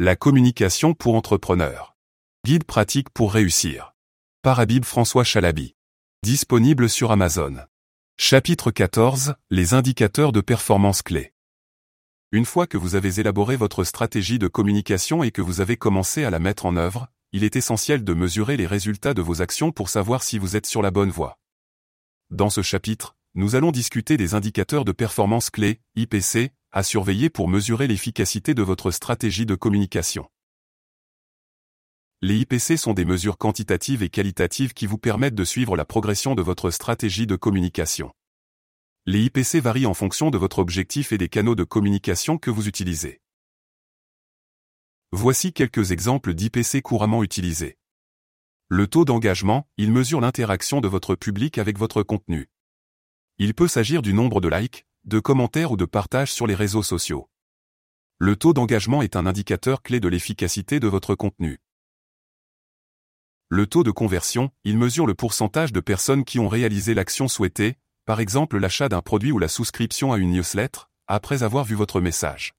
La communication pour entrepreneurs. Guide pratique pour réussir. Par Habib François Chalabi. Disponible sur Amazon. Chapitre 14. Les indicateurs de performance clés. Une fois que vous avez élaboré votre stratégie de communication et que vous avez commencé à la mettre en œuvre, il est essentiel de mesurer les résultats de vos actions pour savoir si vous êtes sur la bonne voie. Dans ce chapitre, nous allons discuter des indicateurs de performance clés, IPC, à surveiller pour mesurer l'efficacité de votre stratégie de communication. Les IPC sont des mesures quantitatives et qualitatives qui vous permettent de suivre la progression de votre stratégie de communication. Les IPC varient en fonction de votre objectif et des canaux de communication que vous utilisez. Voici quelques exemples d'IPC couramment utilisés. Le taux d'engagement, il mesure l'interaction de votre public avec votre contenu. Il peut s'agir du nombre de likes, de commentaires ou de partages sur les réseaux sociaux. Le taux d'engagement est un indicateur clé de l'efficacité de votre contenu. Le taux de conversion, il mesure le pourcentage de personnes qui ont réalisé l'action souhaitée, par exemple l'achat d'un produit ou la souscription à une newsletter, après avoir vu votre message.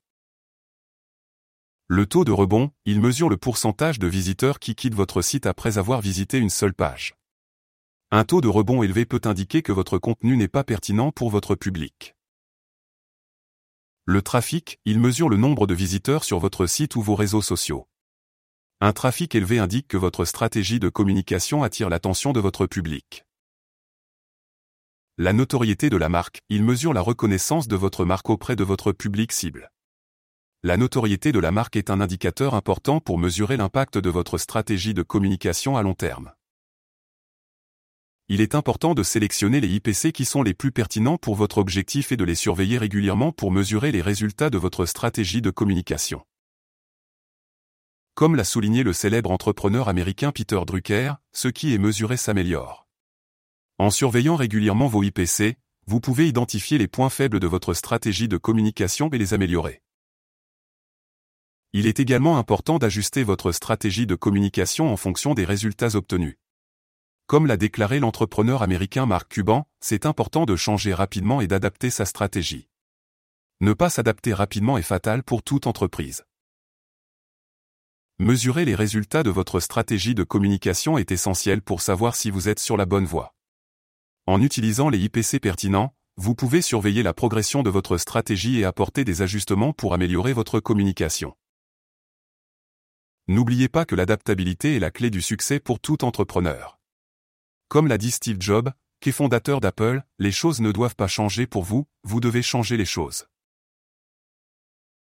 Le taux de rebond, il mesure le pourcentage de visiteurs qui quittent votre site après avoir visité une seule page. Un taux de rebond élevé peut indiquer que votre contenu n'est pas pertinent pour votre public. Le trafic, il mesure le nombre de visiteurs sur votre site ou vos réseaux sociaux. Un trafic élevé indique que votre stratégie de communication attire l'attention de votre public. La notoriété de la marque, il mesure la reconnaissance de votre marque auprès de votre public cible. La notoriété de la marque est un indicateur important pour mesurer l'impact de votre stratégie de communication à long terme. Il est important de sélectionner les IPC qui sont les plus pertinents pour votre objectif et de les surveiller régulièrement pour mesurer les résultats de votre stratégie de communication. Comme l'a souligné le célèbre entrepreneur américain Peter Drucker, ce qui est mesuré s'améliore. En surveillant régulièrement vos IPC, vous pouvez identifier les points faibles de votre stratégie de communication et les améliorer. Il est également important d'ajuster votre stratégie de communication en fonction des résultats obtenus. Comme l'a déclaré l'entrepreneur américain Mark Cuban, c'est important de changer rapidement et d'adapter sa stratégie. Ne pas s'adapter rapidement est fatal pour toute entreprise. Mesurer les résultats de votre stratégie de communication est essentiel pour savoir si vous êtes sur la bonne voie. En utilisant les IPC pertinents, vous pouvez surveiller la progression de votre stratégie et apporter des ajustements pour améliorer votre communication. N'oubliez pas que l'adaptabilité est la clé du succès pour tout entrepreneur. Comme l'a dit Steve Jobs, qui est fondateur d'Apple, les choses ne doivent pas changer pour vous, vous devez changer les choses.